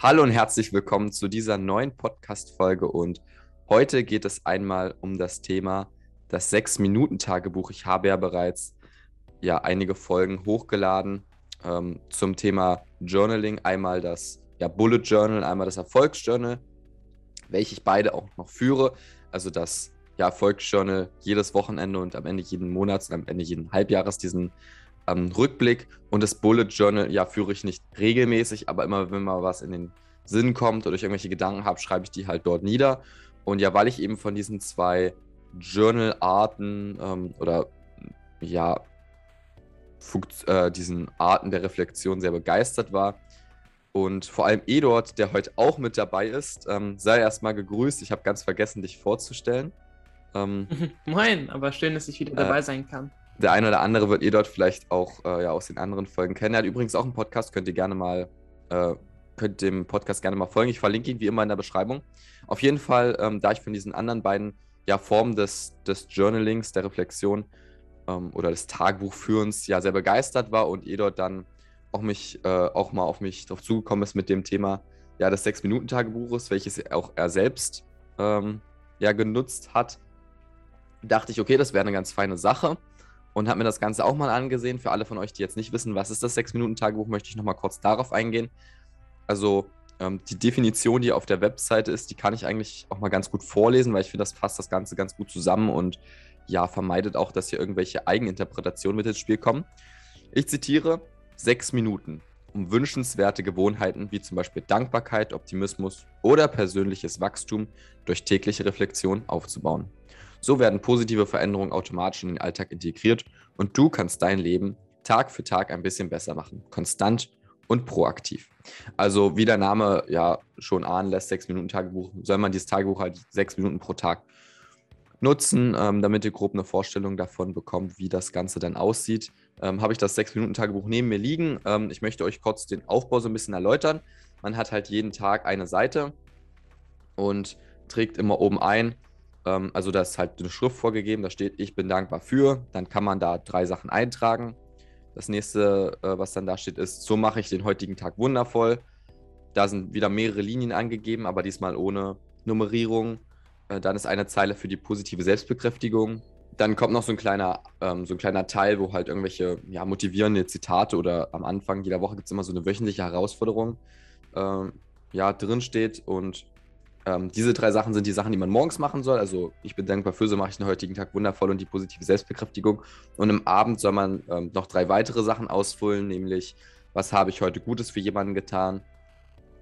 Hallo und herzlich willkommen zu dieser neuen Podcast-Folge. Und heute geht es einmal um das Thema das Sechs-Minuten-Tagebuch. Ich habe ja bereits ja, einige Folgen hochgeladen ähm, zum Thema Journaling. Einmal das ja, Bullet Journal, einmal das Erfolgsjournal, welche ich beide auch noch führe. Also das ja, Erfolgsjournal jedes Wochenende und am Ende jeden Monats und am Ende jeden Halbjahres diesen ähm, Rückblick. Und das Bullet Journal, ja, führe ich nicht regelmäßig, aber immer, wenn mal was in den Sinn kommt oder ich irgendwelche Gedanken habe, schreibe ich die halt dort nieder. Und ja, weil ich eben von diesen zwei Journal-Arten ähm, oder ja, äh, diesen Arten der Reflexion sehr begeistert war. Und vor allem Eduard, der heute auch mit dabei ist, ähm, sei erstmal gegrüßt. Ich habe ganz vergessen, dich vorzustellen. Ähm, Moin, aber schön, dass ich wieder äh, dabei sein kann. Der eine oder andere wird Eduard vielleicht auch äh, ja, aus den anderen Folgen kennen. Er hat übrigens auch einen Podcast, könnt ihr gerne mal, äh, könnt dem Podcast gerne mal folgen. Ich verlinke ihn wie immer in der Beschreibung. Auf jeden Fall, ähm, da ich von diesen anderen beiden ja, Formen des, des Journalings, der Reflexion ähm, oder des Tagebuchführens ja sehr begeistert war und Edot dann auch mich äh, auch mal auf mich drauf zugekommen ist mit dem Thema ja des sechs Minuten Tagebuches, welches auch er selbst ähm, ja genutzt hat, dachte ich, okay, das wäre eine ganz feine Sache und habe mir das Ganze auch mal angesehen. Für alle von euch, die jetzt nicht wissen, was ist das sechs Minuten Tagebuch, möchte ich noch mal kurz darauf eingehen. Also ähm, die Definition, die auf der Webseite ist, die kann ich eigentlich auch mal ganz gut vorlesen, weil ich finde, das fasst das Ganze ganz gut zusammen und ja, vermeidet auch, dass hier irgendwelche Eigeninterpretationen mit ins Spiel kommen. Ich zitiere, sechs Minuten, um wünschenswerte Gewohnheiten wie zum Beispiel Dankbarkeit, Optimismus oder persönliches Wachstum durch tägliche Reflexion aufzubauen. So werden positive Veränderungen automatisch in den Alltag integriert und du kannst dein Leben Tag für Tag ein bisschen besser machen. Konstant und proaktiv. Also wie der Name ja schon ahnen lässt, sechs Minuten Tagebuch, soll man dieses Tagebuch halt sechs Minuten pro Tag nutzen, ähm, damit ihr grob eine Vorstellung davon bekommt, wie das Ganze dann aussieht. Ähm, Habe ich das sechs Minuten Tagebuch neben mir liegen. Ähm, ich möchte euch kurz den Aufbau so ein bisschen erläutern. Man hat halt jeden Tag eine Seite und trägt immer oben ein. Ähm, also da ist halt eine Schrift vorgegeben, da steht, ich bin dankbar für. Dann kann man da drei Sachen eintragen. Das nächste, äh, was dann da steht, ist, so mache ich den heutigen Tag wundervoll. Da sind wieder mehrere Linien angegeben, aber diesmal ohne Nummerierung. Äh, dann ist eine Zeile für die positive Selbstbekräftigung. Dann kommt noch so ein kleiner, ähm, so ein kleiner Teil, wo halt irgendwelche ja, motivierende Zitate oder am Anfang jeder Woche gibt es immer so eine wöchentliche Herausforderung ähm, ja, drin. Und ähm, diese drei Sachen sind die Sachen, die man morgens machen soll. Also ich bin dankbar für, so mache ich den heutigen Tag wundervoll und die positive Selbstbekräftigung. Und im Abend soll man ähm, noch drei weitere Sachen ausfüllen, nämlich was habe ich heute Gutes für jemanden getan,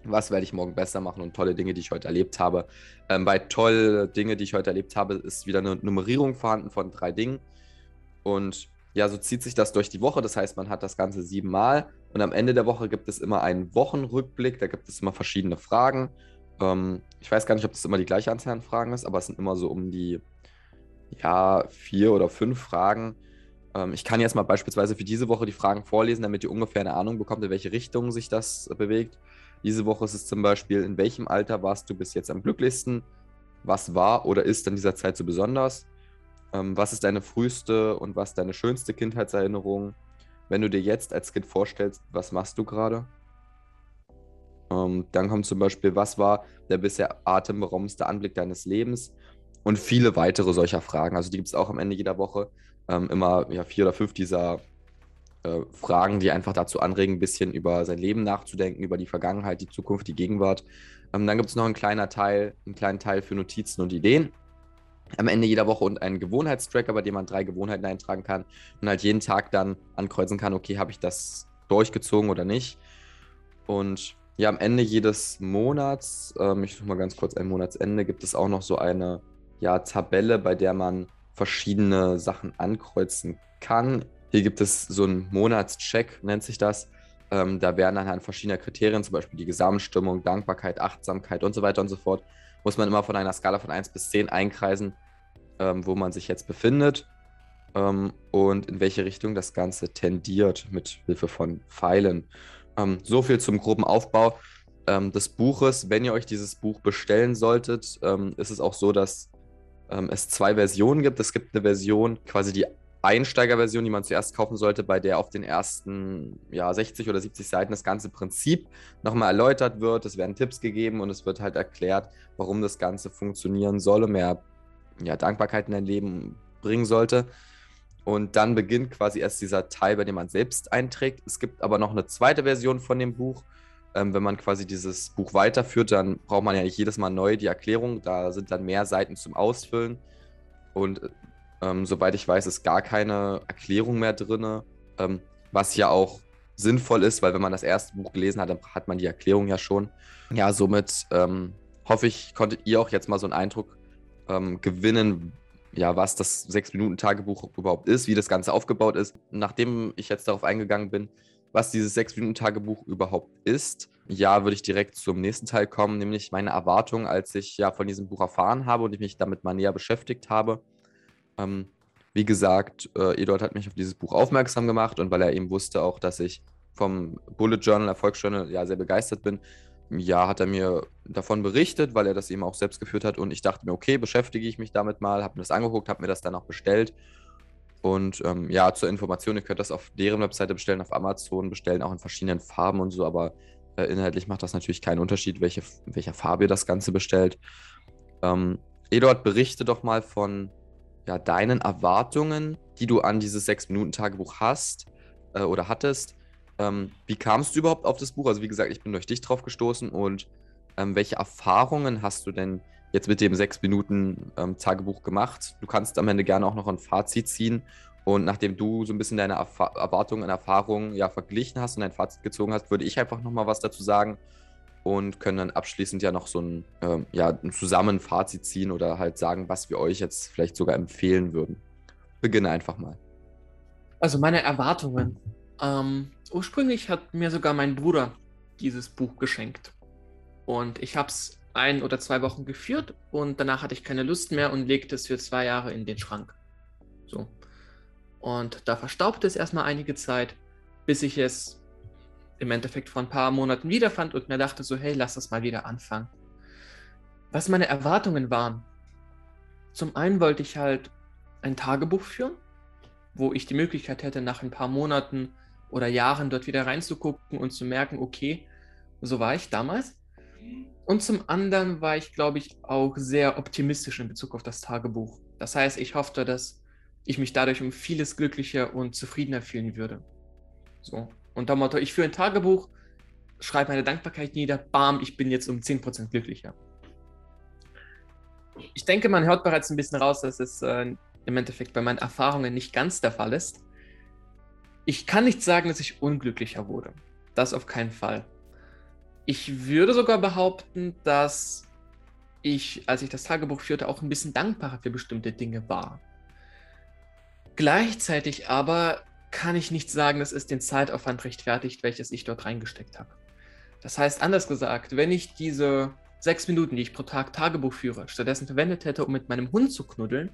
was werde ich morgen besser machen und tolle Dinge, die ich heute erlebt habe. Ähm, bei tolle Dinge, die ich heute erlebt habe, ist wieder eine Nummerierung vorhanden von drei Dingen. Und ja, so zieht sich das durch die Woche. Das heißt, man hat das Ganze siebenmal und am Ende der Woche gibt es immer einen Wochenrückblick. Da gibt es immer verschiedene Fragen ähm, ich weiß gar nicht, ob das immer die gleiche Anzahl an Fragen ist, aber es sind immer so um die ja, vier oder fünf Fragen. Ähm, ich kann jetzt mal beispielsweise für diese Woche die Fragen vorlesen, damit ihr ungefähr eine Ahnung bekommt, in welche Richtung sich das bewegt. Diese Woche ist es zum Beispiel, in welchem Alter warst du bis jetzt am glücklichsten? Was war oder ist in dieser Zeit so besonders? Ähm, was ist deine früheste und was deine schönste Kindheitserinnerung? Wenn du dir jetzt als Kind vorstellst, was machst du gerade? Ähm, dann kommt zum Beispiel, was war der bisher atemberaubendste Anblick deines Lebens? Und viele weitere solcher Fragen. Also die gibt es auch am Ende jeder Woche. Ähm, immer ja, vier oder fünf dieser äh, Fragen, die einfach dazu anregen, ein bisschen über sein Leben nachzudenken, über die Vergangenheit, die Zukunft, die Gegenwart. Ähm, dann gibt es noch einen kleinen Teil, einen kleinen Teil für Notizen und Ideen am Ende jeder Woche und einen Gewohnheitstracker, bei dem man drei Gewohnheiten eintragen kann und halt jeden Tag dann ankreuzen kann, okay, habe ich das durchgezogen oder nicht. Und ja, am Ende jedes Monats, ähm, ich suche mal ganz kurz ein Monatsende, gibt es auch noch so eine ja, Tabelle, bei der man verschiedene Sachen ankreuzen kann. Hier gibt es so einen Monatscheck, nennt sich das. Ähm, da werden anhand verschiedener Kriterien, zum Beispiel die Gesamtstimmung, Dankbarkeit, Achtsamkeit und so weiter und so fort, muss man immer von einer Skala von 1 bis 10 einkreisen, ähm, wo man sich jetzt befindet ähm, und in welche Richtung das Ganze tendiert mit Hilfe von Pfeilen. Ähm, so viel zum groben Aufbau ähm, des Buches. Wenn ihr euch dieses Buch bestellen solltet, ähm, ist es auch so, dass ähm, es zwei Versionen gibt. Es gibt eine Version, quasi die Einsteigerversion, die man zuerst kaufen sollte, bei der auf den ersten ja, 60 oder 70 Seiten das ganze Prinzip nochmal erläutert wird. Es werden Tipps gegeben und es wird halt erklärt, warum das Ganze funktionieren soll und mehr ja, Dankbarkeit in dein Leben bringen sollte. Und dann beginnt quasi erst dieser Teil, bei dem man selbst einträgt. Es gibt aber noch eine zweite Version von dem Buch. Ähm, wenn man quasi dieses Buch weiterführt, dann braucht man ja nicht jedes Mal neu die Erklärung. Da sind dann mehr Seiten zum Ausfüllen. Und ähm, soweit ich weiß, ist gar keine Erklärung mehr drin. Ähm, was ja auch sinnvoll ist, weil wenn man das erste Buch gelesen hat, dann hat man die Erklärung ja schon. Ja, somit ähm, hoffe ich, konntet ihr auch jetzt mal so einen Eindruck ähm, gewinnen, ja, was das 6-Minuten-Tagebuch überhaupt ist, wie das Ganze aufgebaut ist. Nachdem ich jetzt darauf eingegangen bin, was dieses 6-Minuten-Tagebuch überhaupt ist, ja, würde ich direkt zum nächsten Teil kommen, nämlich meine Erwartungen, als ich ja von diesem Buch erfahren habe und ich mich damit mal näher beschäftigt habe. Ähm, wie gesagt, äh, Eduard hat mich auf dieses Buch aufmerksam gemacht und weil er eben wusste auch, dass ich vom Bullet Journal, Erfolgsjournal, ja sehr begeistert bin, ja, hat er mir davon berichtet, weil er das eben auch selbst geführt hat. Und ich dachte mir, okay, beschäftige ich mich damit mal, habe mir das angeguckt, habe mir das dann auch bestellt. Und ähm, ja, zur Information, ihr könnt das auf deren Webseite bestellen, auf Amazon bestellen, auch in verschiedenen Farben und so, aber äh, inhaltlich macht das natürlich keinen Unterschied, welche, welcher Farbe ihr das Ganze bestellt. Ähm, Eduard, berichte doch mal von ja, deinen Erwartungen, die du an dieses Sechs-Minuten-Tagebuch hast äh, oder hattest ähm, wie kamst du überhaupt auf das Buch? Also wie gesagt, ich bin durch dich drauf gestoßen und ähm, welche Erfahrungen hast du denn jetzt mit dem sechs Minuten ähm, Tagebuch gemacht? Du kannst am Ende gerne auch noch ein Fazit ziehen. Und nachdem du so ein bisschen deine Erf Erwartungen und Erfahrungen ja verglichen hast und ein Fazit gezogen hast, würde ich einfach nochmal was dazu sagen und können dann abschließend ja noch so ein, ähm, ja, ein Zusammenfazit ziehen oder halt sagen, was wir euch jetzt vielleicht sogar empfehlen würden. Beginne einfach mal. Also meine Erwartungen. Ähm, ursprünglich hat mir sogar mein Bruder dieses Buch geschenkt. Und ich habe es ein oder zwei Wochen geführt und danach hatte ich keine Lust mehr und legte es für zwei Jahre in den Schrank. So. Und da verstaubte es erstmal einige Zeit, bis ich es im Endeffekt vor ein paar Monaten wiederfand und mir dachte so, hey, lass das mal wieder anfangen. Was meine Erwartungen waren. Zum einen wollte ich halt ein Tagebuch führen, wo ich die Möglichkeit hätte, nach ein paar Monaten oder Jahren dort wieder reinzugucken und zu merken, okay, so war ich damals. Und zum anderen war ich, glaube ich, auch sehr optimistisch in Bezug auf das Tagebuch. Das heißt, ich hoffte, dass ich mich dadurch um vieles glücklicher und zufriedener fühlen würde. So. Und der Motto, ich führe ein Tagebuch, schreibe meine Dankbarkeit nieder, bam, ich bin jetzt um 10% glücklicher. Ich denke, man hört bereits ein bisschen raus, dass es äh, im Endeffekt bei meinen Erfahrungen nicht ganz der Fall ist. Ich kann nicht sagen, dass ich unglücklicher wurde. Das auf keinen Fall. Ich würde sogar behaupten, dass ich, als ich das Tagebuch führte, auch ein bisschen dankbarer für bestimmte Dinge war. Gleichzeitig aber kann ich nicht sagen, dass es den Zeitaufwand rechtfertigt, welches ich dort reingesteckt habe. Das heißt, anders gesagt, wenn ich diese sechs Minuten, die ich pro Tag Tagebuch führe, stattdessen verwendet hätte, um mit meinem Hund zu knuddeln,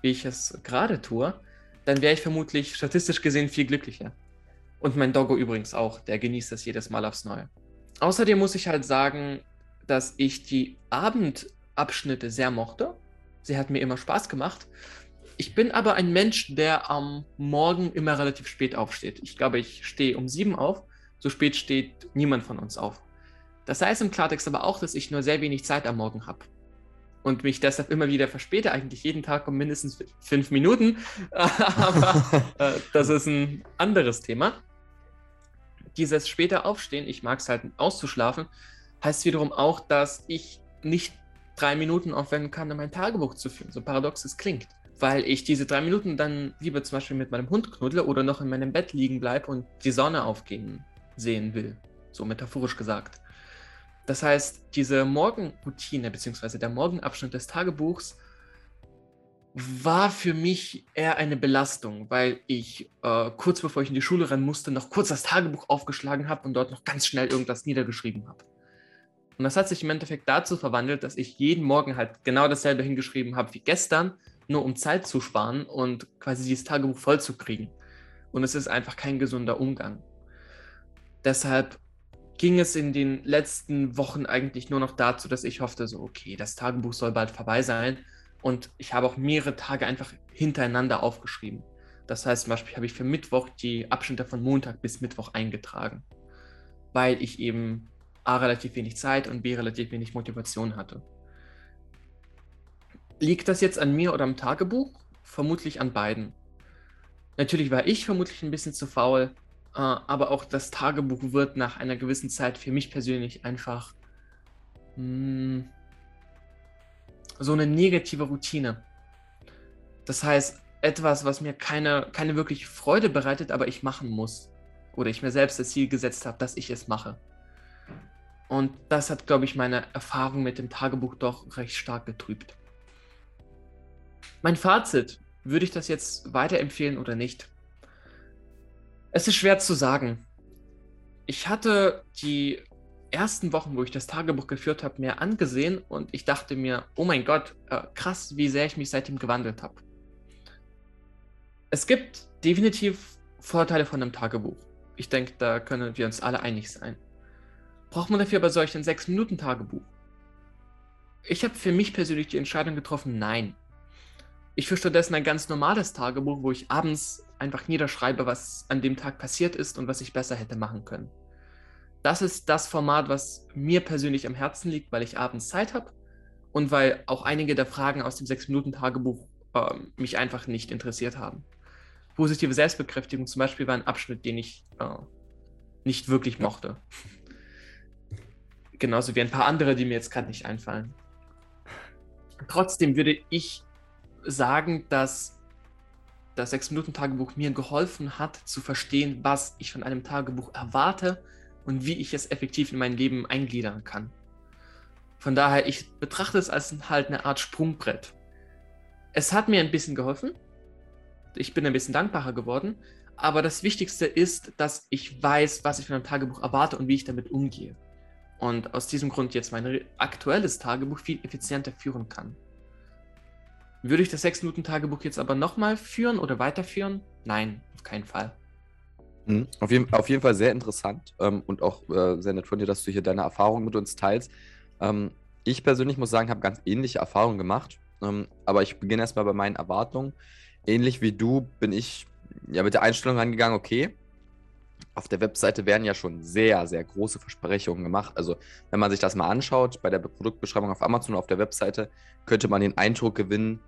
wie ich es gerade tue, dann wäre ich vermutlich statistisch gesehen viel glücklicher. Und mein Doggo übrigens auch, der genießt das jedes Mal aufs Neue. Außerdem muss ich halt sagen, dass ich die Abendabschnitte sehr mochte. Sie hat mir immer Spaß gemacht. Ich bin aber ein Mensch, der am Morgen immer relativ spät aufsteht. Ich glaube, ich stehe um sieben auf. So spät steht niemand von uns auf. Das heißt im Klartext aber auch, dass ich nur sehr wenig Zeit am Morgen habe und mich deshalb immer wieder verspäte, eigentlich jeden Tag um mindestens fünf Minuten. Aber äh, das ist ein anderes Thema. Dieses später Aufstehen, ich mag es halt auszuschlafen, heißt wiederum auch, dass ich nicht drei Minuten aufwenden kann, um mein Tagebuch zu führen, so paradox es klingt. Weil ich diese drei Minuten dann lieber zum Beispiel mit meinem Hund knuddle oder noch in meinem Bett liegen bleibe und die Sonne aufgehen sehen will. So metaphorisch gesagt. Das heißt, diese Morgenroutine bzw. der Morgenabschnitt des Tagebuchs war für mich eher eine Belastung, weil ich äh, kurz bevor ich in die Schule rennen musste, noch kurz das Tagebuch aufgeschlagen habe und dort noch ganz schnell irgendwas niedergeschrieben habe. Und das hat sich im Endeffekt dazu verwandelt, dass ich jeden Morgen halt genau dasselbe hingeschrieben habe wie gestern, nur um Zeit zu sparen und quasi dieses Tagebuch voll zu kriegen. Und es ist einfach kein gesunder Umgang. Deshalb ging es in den letzten Wochen eigentlich nur noch dazu, dass ich hoffte, so, okay, das Tagebuch soll bald vorbei sein. Und ich habe auch mehrere Tage einfach hintereinander aufgeschrieben. Das heißt, zum Beispiel habe ich für Mittwoch die Abschnitte von Montag bis Mittwoch eingetragen, weil ich eben A relativ wenig Zeit und B relativ wenig Motivation hatte. Liegt das jetzt an mir oder am Tagebuch? Vermutlich an beiden. Natürlich war ich vermutlich ein bisschen zu faul, aber auch das Tagebuch wird nach einer gewissen Zeit für mich persönlich einfach mh, hm, so eine negative Routine. Das heißt, etwas, was mir keine, keine wirklich Freude bereitet, aber ich machen muss. Oder ich mir selbst das Ziel gesetzt habe, dass ich es mache. Und das hat, glaube ich, meine Erfahrung mit dem Tagebuch doch recht stark getrübt. Mein Fazit würde ich das jetzt weiterempfehlen oder nicht? Es ist schwer zu sagen. Ich hatte die ersten Wochen, wo ich das Tagebuch geführt habe, mir angesehen und ich dachte mir, oh mein Gott, äh, krass, wie sehr ich mich seitdem gewandelt habe. Es gibt definitiv Vorteile von einem Tagebuch. Ich denke, da können wir uns alle einig sein. Braucht man dafür aber solch ein 6-Minuten-Tagebuch? Ich habe für mich persönlich die Entscheidung getroffen, nein. Ich führe stattdessen ein ganz normales Tagebuch, wo ich abends einfach niederschreibe, was an dem Tag passiert ist und was ich besser hätte machen können. Das ist das Format, was mir persönlich am Herzen liegt, weil ich abends Zeit habe und weil auch einige der Fragen aus dem 6-Minuten-Tagebuch äh, mich einfach nicht interessiert haben. Positive Selbstbekräftigung zum Beispiel war ein Abschnitt, den ich äh, nicht wirklich mochte. Genauso wie ein paar andere, die mir jetzt gerade nicht einfallen. Trotzdem würde ich sagen, dass das 6-Minuten-Tagebuch mir geholfen hat, zu verstehen, was ich von einem Tagebuch erwarte und wie ich es effektiv in mein Leben eingliedern kann. Von daher, ich betrachte es als halt eine Art Sprungbrett. Es hat mir ein bisschen geholfen. Ich bin ein bisschen dankbarer geworden. Aber das Wichtigste ist, dass ich weiß, was ich von einem Tagebuch erwarte und wie ich damit umgehe. Und aus diesem Grund jetzt mein aktuelles Tagebuch viel effizienter führen kann. Würde ich das 6-Minuten-Tagebuch jetzt aber nochmal führen oder weiterführen? Nein, auf keinen Fall. Mhm. Auf, jeden, auf jeden Fall sehr interessant ähm, und auch äh, sehr nett von dir, dass du hier deine Erfahrungen mit uns teilst. Ähm, ich persönlich muss sagen, habe ganz ähnliche Erfahrungen gemacht, ähm, aber ich beginne erstmal bei meinen Erwartungen. Ähnlich wie du bin ich ja mit der Einstellung rangegangen, okay, auf der Webseite werden ja schon sehr, sehr große Versprechungen gemacht. Also, wenn man sich das mal anschaut, bei der Produktbeschreibung auf Amazon auf der Webseite, könnte man den Eindruck gewinnen,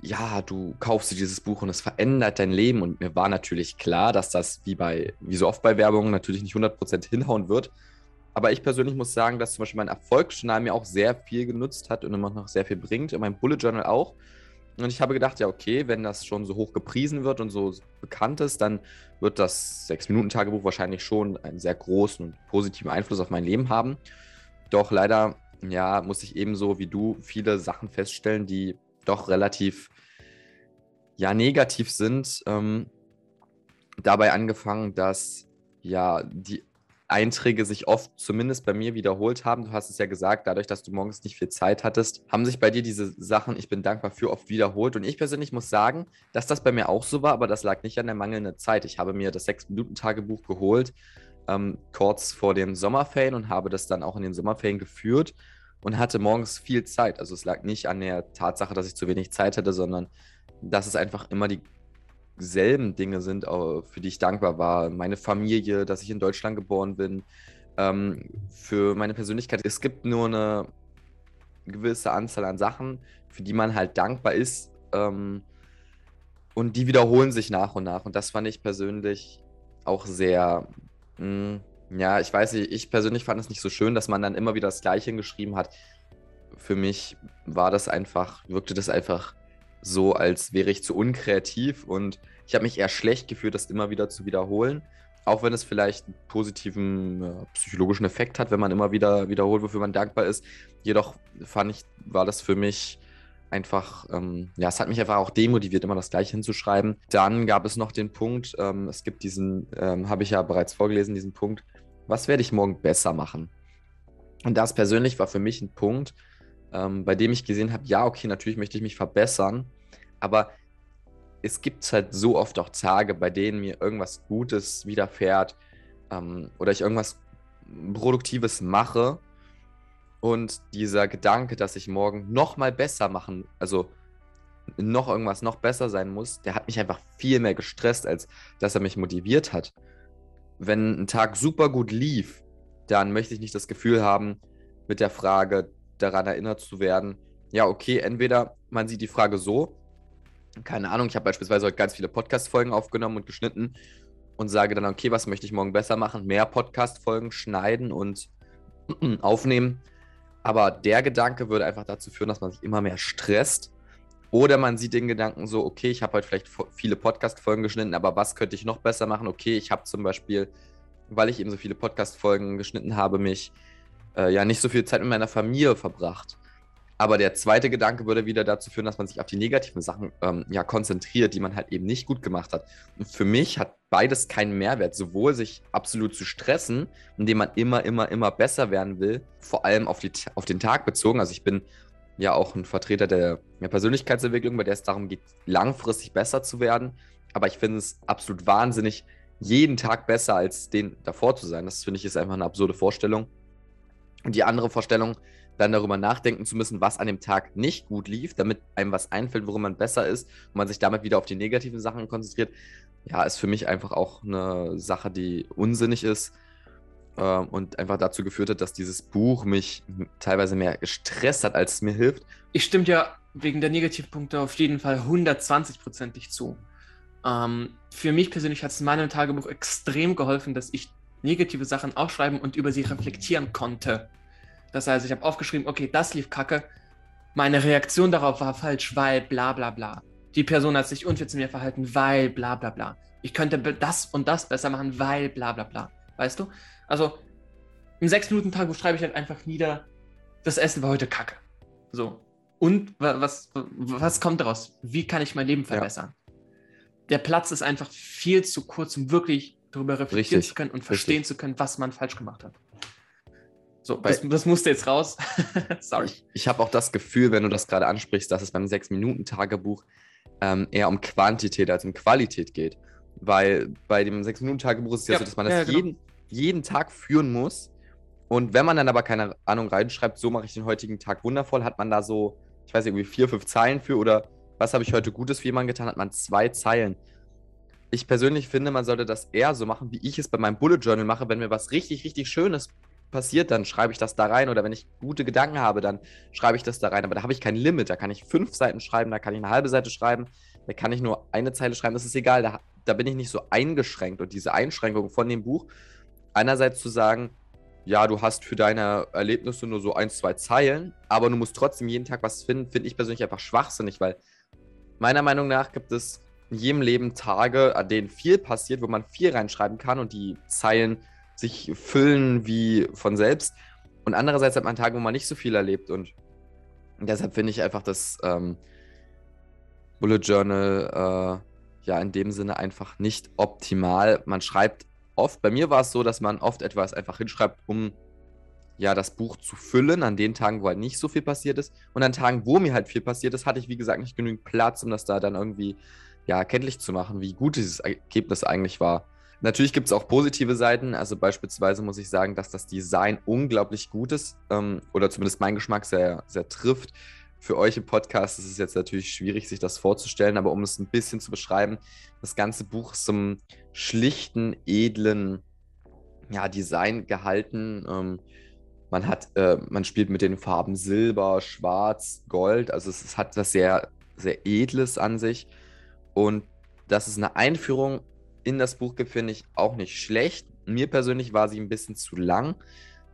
ja, du kaufst dir dieses Buch und es verändert dein Leben. Und mir war natürlich klar, dass das wie bei, wie so oft bei Werbung natürlich nicht 100% hinhauen wird. Aber ich persönlich muss sagen, dass zum Beispiel mein Erfolgsjournal mir auch sehr viel genutzt hat und immer noch sehr viel bringt. Und mein Bullet Journal auch. Und ich habe gedacht, ja, okay, wenn das schon so hoch gepriesen wird und so bekannt ist, dann wird das 6-Minuten-Tagebuch wahrscheinlich schon einen sehr großen und positiven Einfluss auf mein Leben haben. Doch leider, ja, muss ich ebenso wie du viele Sachen feststellen, die doch relativ ja, negativ sind. Ähm, dabei angefangen, dass ja die Einträge sich oft zumindest bei mir wiederholt haben. Du hast es ja gesagt, dadurch, dass du morgens nicht viel Zeit hattest, haben sich bei dir diese Sachen, ich bin dankbar für, oft wiederholt. Und ich persönlich muss sagen, dass das bei mir auch so war, aber das lag nicht an der mangelnden Zeit. Ich habe mir das 6-Minuten-Tagebuch geholt, ähm, kurz vor den Sommerferien und habe das dann auch in den Sommerferien geführt und hatte morgens viel Zeit. Also es lag nicht an der Tatsache, dass ich zu wenig Zeit hatte, sondern dass es einfach immer dieselben Dinge sind, für die ich dankbar war. Meine Familie, dass ich in Deutschland geboren bin, ähm, für meine Persönlichkeit. Es gibt nur eine gewisse Anzahl an Sachen, für die man halt dankbar ist. Ähm, und die wiederholen sich nach und nach. Und das fand ich persönlich auch sehr mh, hm, ja, ich weiß nicht, ich persönlich fand es nicht so schön, dass man dann immer wieder das Gleiche geschrieben hat. Für mich war das einfach, wirkte das einfach so, als wäre ich zu unkreativ und ich habe mich eher schlecht gefühlt, das immer wieder zu wiederholen. Auch wenn es vielleicht einen positiven äh, psychologischen Effekt hat, wenn man immer wieder wiederholt, wofür man dankbar ist. Jedoch fand ich, war das für mich einfach, ähm, ja, es hat mich einfach auch demotiviert, immer das Gleiche hinzuschreiben. Dann gab es noch den Punkt, ähm, es gibt diesen, ähm, habe ich ja bereits vorgelesen, diesen Punkt, was werde ich morgen besser machen? Und das persönlich war für mich ein Punkt, ähm, bei dem ich gesehen habe, ja, okay, natürlich möchte ich mich verbessern, aber es gibt halt so oft auch Tage, bei denen mir irgendwas Gutes widerfährt ähm, oder ich irgendwas Produktives mache und dieser Gedanke, dass ich morgen noch mal besser machen, also noch irgendwas noch besser sein muss, der hat mich einfach viel mehr gestresst, als dass er mich motiviert hat. Wenn ein Tag super gut lief, dann möchte ich nicht das Gefühl haben, mit der Frage daran erinnert zu werden, ja, okay, entweder man sieht die Frage so, keine Ahnung, ich habe beispielsweise heute ganz viele Podcast-Folgen aufgenommen und geschnitten und sage dann, okay, was möchte ich morgen besser machen? Mehr Podcast-Folgen schneiden und aufnehmen. Aber der Gedanke würde einfach dazu führen, dass man sich immer mehr stresst. Oder man sieht den Gedanken so, okay, ich habe heute vielleicht viele Podcast-Folgen geschnitten, aber was könnte ich noch besser machen? Okay, ich habe zum Beispiel, weil ich eben so viele Podcast-Folgen geschnitten habe, mich äh, ja nicht so viel Zeit mit meiner Familie verbracht. Aber der zweite Gedanke würde wieder dazu führen, dass man sich auf die negativen Sachen ähm, ja, konzentriert, die man halt eben nicht gut gemacht hat. Und für mich hat beides keinen Mehrwert, sowohl sich absolut zu stressen, indem man immer, immer, immer besser werden will, vor allem auf, die, auf den Tag bezogen. Also ich bin ja auch ein Vertreter der, der Persönlichkeitsentwicklung, bei der es darum geht, langfristig besser zu werden. Aber ich finde es absolut wahnsinnig, jeden Tag besser als den davor zu sein. Das finde ich ist einfach eine absurde Vorstellung. Und die andere Vorstellung, dann darüber nachdenken zu müssen, was an dem Tag nicht gut lief, damit einem was einfällt, worum man besser ist und man sich damit wieder auf die negativen Sachen konzentriert, ja, ist für mich einfach auch eine Sache, die unsinnig ist äh, und einfach dazu geführt hat, dass dieses Buch mich teilweise mehr gestresst hat, als es mir hilft. Ich stimme dir wegen der Negativpunkte auf jeden Fall 120%ig zu. Ähm, für mich persönlich hat es in meinem Tagebuch extrem geholfen, dass ich negative Sachen aufschreiben und über sie reflektieren konnte. Das heißt, ich habe aufgeschrieben, okay, das lief kacke. Meine Reaktion darauf war falsch, weil bla bla bla. Die Person hat sich unfair zu mir verhalten, weil bla bla bla. Ich könnte das und das besser machen, weil bla bla bla. Weißt du? Also, im 6-Minuten-Tagebuch schreibe ich halt einfach nieder, das Essen war heute kacke. So. Und was, was kommt daraus? Wie kann ich mein Leben verbessern? Ja. Der Platz ist einfach viel zu kurz, um wirklich darüber reflektieren Richtig. zu können und verstehen Richtig. zu können, was man falsch gemacht hat. So, das, das musste jetzt raus. Sorry. Ich, ich habe auch das Gefühl, wenn du das gerade ansprichst, dass es beim 6-Minuten-Tagebuch ähm, eher um Quantität als um Qualität geht. Weil bei dem 6-Minuten-Tagebuch ist es ja, ja, so, dass man das genau. jeden, jeden Tag führen muss. Und wenn man dann aber keine Ahnung reinschreibt, so mache ich den heutigen Tag wundervoll, hat man da so, ich weiß nicht, irgendwie vier, fünf Zeilen für oder was habe ich heute Gutes für jemanden getan, hat man zwei Zeilen. Ich persönlich finde, man sollte das eher so machen, wie ich es bei meinem Bullet Journal mache, wenn mir was richtig, richtig Schönes passiert, dann schreibe ich das da rein. Oder wenn ich gute Gedanken habe, dann schreibe ich das da rein. Aber da habe ich kein Limit. Da kann ich fünf Seiten schreiben, da kann ich eine halbe Seite schreiben, da kann ich nur eine Zeile schreiben. Das ist egal. Da, da bin ich nicht so eingeschränkt. Und diese Einschränkung von dem Buch, einerseits zu sagen, ja, du hast für deine Erlebnisse nur so ein, zwei Zeilen, aber du musst trotzdem jeden Tag was finden, finde ich persönlich einfach schwachsinnig, weil meiner Meinung nach gibt es in jedem Leben Tage, an denen viel passiert, wo man viel reinschreiben kann und die Zeilen sich füllen wie von selbst. Und andererseits hat man Tage, wo man nicht so viel erlebt. Und deshalb finde ich einfach das ähm, Bullet Journal äh, ja in dem Sinne einfach nicht optimal. Man schreibt oft, bei mir war es so, dass man oft etwas einfach hinschreibt, um ja das Buch zu füllen, an den Tagen, wo halt nicht so viel passiert ist. Und an Tagen, wo mir halt viel passiert ist, hatte ich, wie gesagt, nicht genügend Platz, um das da dann irgendwie ja erkenntlich zu machen, wie gut dieses Ergebnis eigentlich war. Natürlich gibt es auch positive Seiten. Also beispielsweise muss ich sagen, dass das Design unglaublich gut ist ähm, oder zumindest mein Geschmack sehr, sehr trifft. Für euch im Podcast ist es jetzt natürlich schwierig, sich das vorzustellen, aber um es ein bisschen zu beschreiben, das ganze Buch ist zum schlichten, edlen ja, Design gehalten. Ähm, man hat, äh, man spielt mit den Farben Silber, Schwarz, Gold. Also es, es hat was sehr, sehr Edles an sich. Und das ist eine Einführung in das Buch gibt, finde ich auch nicht schlecht. Mir persönlich war sie ein bisschen zu lang.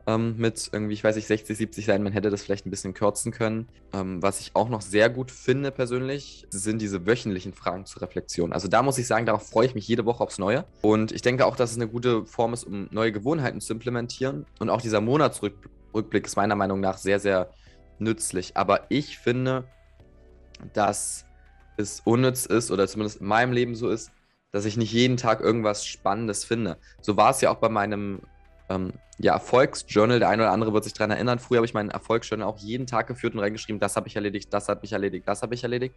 Ähm, mit irgendwie, ich weiß nicht, 60, 70 Seiten. Man hätte das vielleicht ein bisschen kürzen können. Ähm, was ich auch noch sehr gut finde persönlich, sind diese wöchentlichen Fragen zur Reflexion. Also da muss ich sagen, darauf freue ich mich jede Woche aufs Neue. Und ich denke auch, dass es eine gute Form ist, um neue Gewohnheiten zu implementieren. Und auch dieser Monatsrückblick ist meiner Meinung nach sehr, sehr nützlich. Aber ich finde, dass es unnütz ist oder zumindest in meinem Leben so ist, dass ich nicht jeden Tag irgendwas Spannendes finde. So war es ja auch bei meinem ähm, ja, Erfolgsjournal. Der eine oder andere wird sich daran erinnern. Früher habe ich meinen Erfolgsjournal auch jeden Tag geführt und reingeschrieben, das habe ich erledigt, das habe ich erledigt, das habe ich erledigt.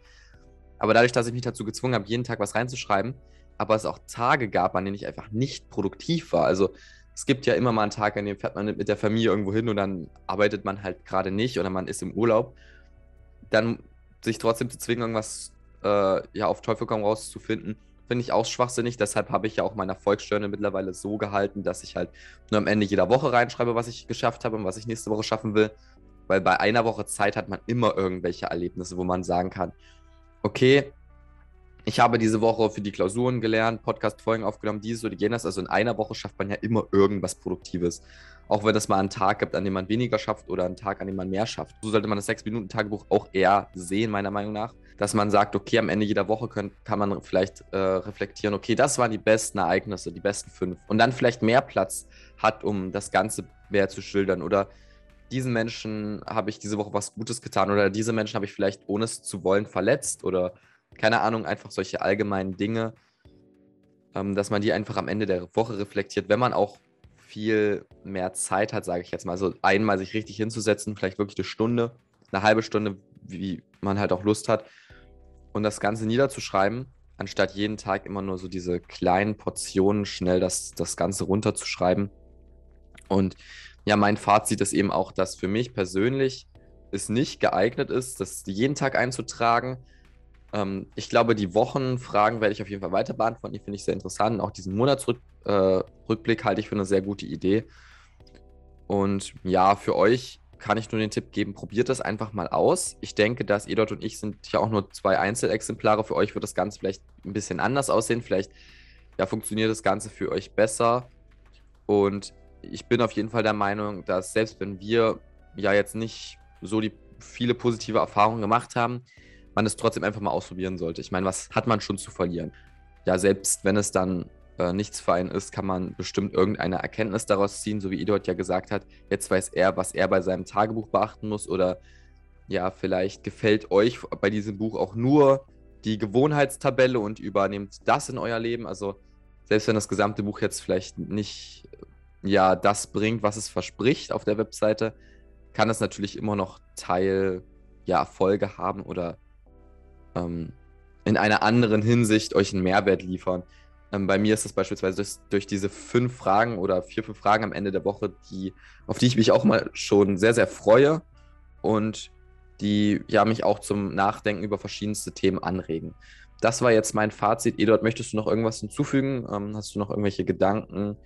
Aber dadurch, dass ich mich dazu gezwungen habe, jeden Tag was reinzuschreiben, aber es auch Tage gab, an denen ich einfach nicht produktiv war. Also es gibt ja immer mal einen Tag, an dem fährt man mit der Familie irgendwo hin und dann arbeitet man halt gerade nicht oder man ist im Urlaub. Dann sich trotzdem zu zwingen, irgendwas äh, ja, auf Teufel komm raus zu finden, finde ich auch schwachsinnig. Deshalb habe ich ja auch meine Erfolgsjournal mittlerweile so gehalten, dass ich halt nur am Ende jeder Woche reinschreibe, was ich geschafft habe und was ich nächste Woche schaffen will. Weil bei einer Woche Zeit hat man immer irgendwelche Erlebnisse, wo man sagen kann, okay, ich habe diese Woche für die Klausuren gelernt, Podcast-Folgen aufgenommen, dieses oder jenes. Also in einer Woche schafft man ja immer irgendwas Produktives. Auch wenn es mal einen Tag gibt, an dem man weniger schafft oder einen Tag, an dem man mehr schafft. So sollte man das 6-Minuten-Tagebuch auch eher sehen, meiner Meinung nach. Dass man sagt, okay, am Ende jeder Woche können, kann man vielleicht äh, reflektieren, okay, das waren die besten Ereignisse, die besten fünf. Und dann vielleicht mehr Platz hat, um das Ganze mehr zu schildern. Oder diesen Menschen habe ich diese Woche was Gutes getan. Oder diese Menschen habe ich vielleicht, ohne es zu wollen, verletzt. Oder keine Ahnung, einfach solche allgemeinen Dinge, ähm, dass man die einfach am Ende der Woche reflektiert, wenn man auch viel mehr Zeit hat, sage ich jetzt mal. Also einmal sich richtig hinzusetzen, vielleicht wirklich eine Stunde, eine halbe Stunde, wie man halt auch Lust hat, und das Ganze niederzuschreiben, anstatt jeden Tag immer nur so diese kleinen Portionen schnell das, das Ganze runterzuschreiben. Und ja, mein Fazit ist eben auch, dass für mich persönlich es nicht geeignet ist, das jeden Tag einzutragen. Ähm, ich glaube, die Wochenfragen werde ich auf jeden Fall weiter beantworten. Die finde ich sehr interessant. Auch diesen Monatsrückblick äh, halte ich für eine sehr gute Idee. Und ja, für euch kann ich nur den Tipp geben, probiert das einfach mal aus. Ich denke, dass Edot und ich sind ja auch nur zwei Einzelexemplare. Für euch wird das Ganze vielleicht ein bisschen anders aussehen. Vielleicht ja, funktioniert das Ganze für euch besser. Und ich bin auf jeden Fall der Meinung, dass selbst wenn wir ja jetzt nicht so die viele positive Erfahrungen gemacht haben, man es trotzdem einfach mal ausprobieren sollte. Ich meine, was hat man schon zu verlieren? Ja, selbst wenn es dann äh, nichts für einen ist, kann man bestimmt irgendeine Erkenntnis daraus ziehen, so wie Edward ja gesagt hat. Jetzt weiß er, was er bei seinem Tagebuch beachten muss oder ja, vielleicht gefällt euch bei diesem Buch auch nur die Gewohnheitstabelle und übernehmt das in euer Leben. Also selbst wenn das gesamte Buch jetzt vielleicht nicht ja das bringt, was es verspricht auf der Webseite, kann es natürlich immer noch Teil ja Erfolge haben oder ähm, in einer anderen Hinsicht euch einen Mehrwert liefern. Ähm, bei mir ist das beispielsweise durch, durch, diese fünf Fragen oder vier, fünf Fragen am Ende der Woche, die, auf die ich mich auch mal schon sehr, sehr freue und die ja mich auch zum Nachdenken über verschiedenste Themen anregen. Das war jetzt mein Fazit. Eduard, möchtest du noch irgendwas hinzufügen? Ähm, hast du noch irgendwelche Gedanken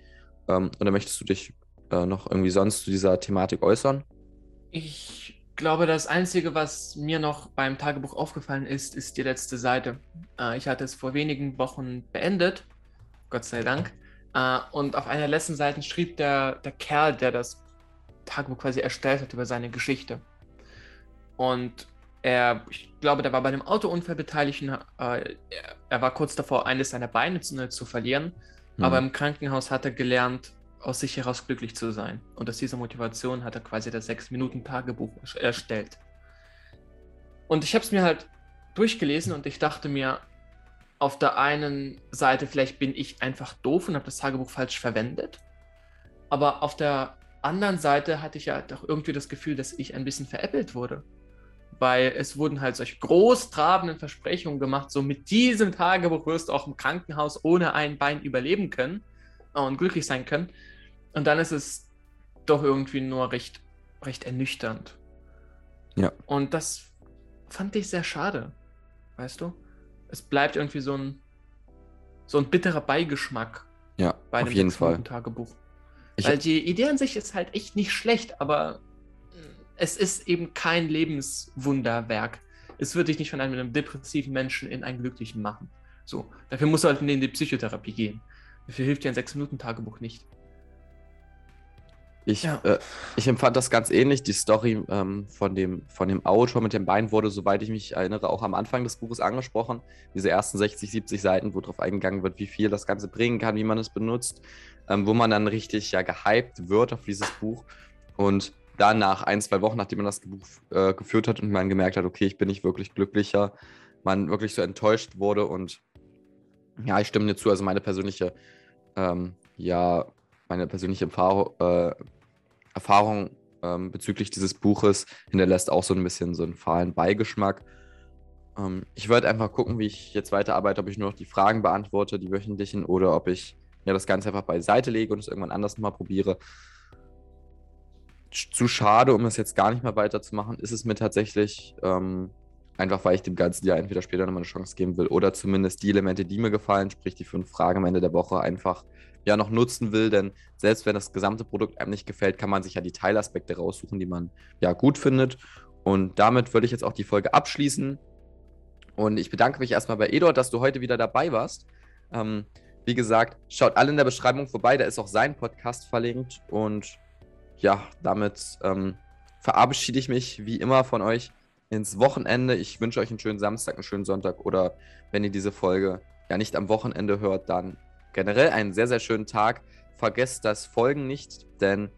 ähm, oder möchtest du dich äh, noch irgendwie sonst zu dieser Thematik äußern? Ich glaube, das Einzige, was mir noch beim Tagebuch aufgefallen ist, ist die letzte Seite. Äh, ich hatte es vor wenigen Wochen beendet, Gott sei Dank. Äh, und auf einer der letzten Seiten schrieb der, der Kerl, der das Tagebuch quasi erstellt hat, über seine Geschichte. Und er, ich glaube, der war bei einem Autounfall beteiligt. Äh, er, war kurz davor, eines seiner Beine zu, zu verlieren. Mhm. Aber im Krankenhaus hat er gelernt, aus sich heraus glücklich zu sein. Und aus dieser Motivation hat er quasi das 6-Minuten-Tagebuch erstellt. Und ich habe es mir halt durchgelesen und ich dachte mir, auf der einen Seite, vielleicht bin ich einfach doof und habe das Tagebuch falsch verwendet. Aber auf der anderen Seite hatte ich ja doch irgendwie das Gefühl, dass ich ein bisschen veräppelt wurde. Weil es wurden halt solche großtrabenden Versprechungen gemacht, so mit diesem Tagebuch wirst du auch im Krankenhaus ohne ein Bein überleben können und glücklich sein können. Und dann ist es doch irgendwie nur recht, recht ernüchternd. Ja. Und das fand ich sehr schade. Weißt du? Es bleibt irgendwie so ein, so ein bitterer Beigeschmack ja, bei einem auf jeden Fall. Tagebuch. Ich Weil die Idee an sich ist halt echt nicht schlecht, aber es ist eben kein Lebenswunderwerk. Es wird dich nicht von einem, einem depressiven Menschen in einen glücklichen machen. So, dafür musst du halt in die Psychotherapie gehen. Dafür hilft dir ein 6-Minuten-Tagebuch nicht. Ich, ja. äh, ich empfand das ganz ähnlich. Die Story ähm, von, dem, von dem Autor mit dem Bein wurde, soweit ich mich erinnere, auch am Anfang des Buches angesprochen. Diese ersten 60, 70 Seiten, wo darauf eingegangen wird, wie viel das Ganze bringen kann, wie man es benutzt, ähm, wo man dann richtig ja gehypt wird auf dieses Buch. Und dann nach ein, zwei Wochen, nachdem man das Buch äh, geführt hat und man gemerkt hat, okay, ich bin nicht wirklich glücklicher, man wirklich so enttäuscht wurde und ja, ich stimme dir zu, also meine persönliche ähm, ja, meine persönliche Erfahrung, äh, Erfahrung ähm, bezüglich dieses Buches hinterlässt auch so ein bisschen so einen fahlen Beigeschmack. Ähm, ich werde einfach gucken, wie ich jetzt weiterarbeite, ob ich nur noch die Fragen beantworte, die wöchentlichen, oder ob ich ja, das Ganze einfach beiseite lege und es irgendwann anders nochmal probiere. Zu schade, um es jetzt gar nicht mehr weiterzumachen, ist es mir tatsächlich ähm, Einfach weil ich dem ganzen Jahr entweder später nochmal eine Chance geben will oder zumindest die Elemente, die mir gefallen, sprich die fünf Fragen am Ende der Woche, einfach ja noch nutzen will. Denn selbst wenn das gesamte Produkt einem nicht gefällt, kann man sich ja die Teilaspekte raussuchen, die man ja gut findet. Und damit würde ich jetzt auch die Folge abschließen. Und ich bedanke mich erstmal bei Edor, dass du heute wieder dabei warst. Ähm, wie gesagt, schaut alle in der Beschreibung vorbei, da ist auch sein Podcast verlinkt. Und ja, damit ähm, verabschiede ich mich wie immer von euch ins Wochenende. Ich wünsche euch einen schönen Samstag, einen schönen Sonntag oder wenn ihr diese Folge ja nicht am Wochenende hört, dann generell einen sehr, sehr schönen Tag. Vergesst das Folgen nicht, denn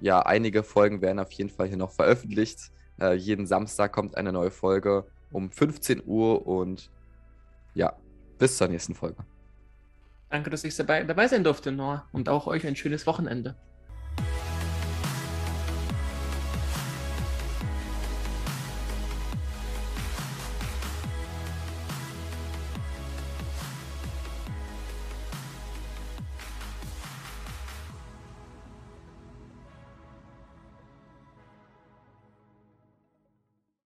ja, einige Folgen werden auf jeden Fall hier noch veröffentlicht. Äh, jeden Samstag kommt eine neue Folge um 15 Uhr und ja, bis zur nächsten Folge. Danke, dass ich dabei, dabei sein durfte, Noah. Und auch euch ein schönes Wochenende.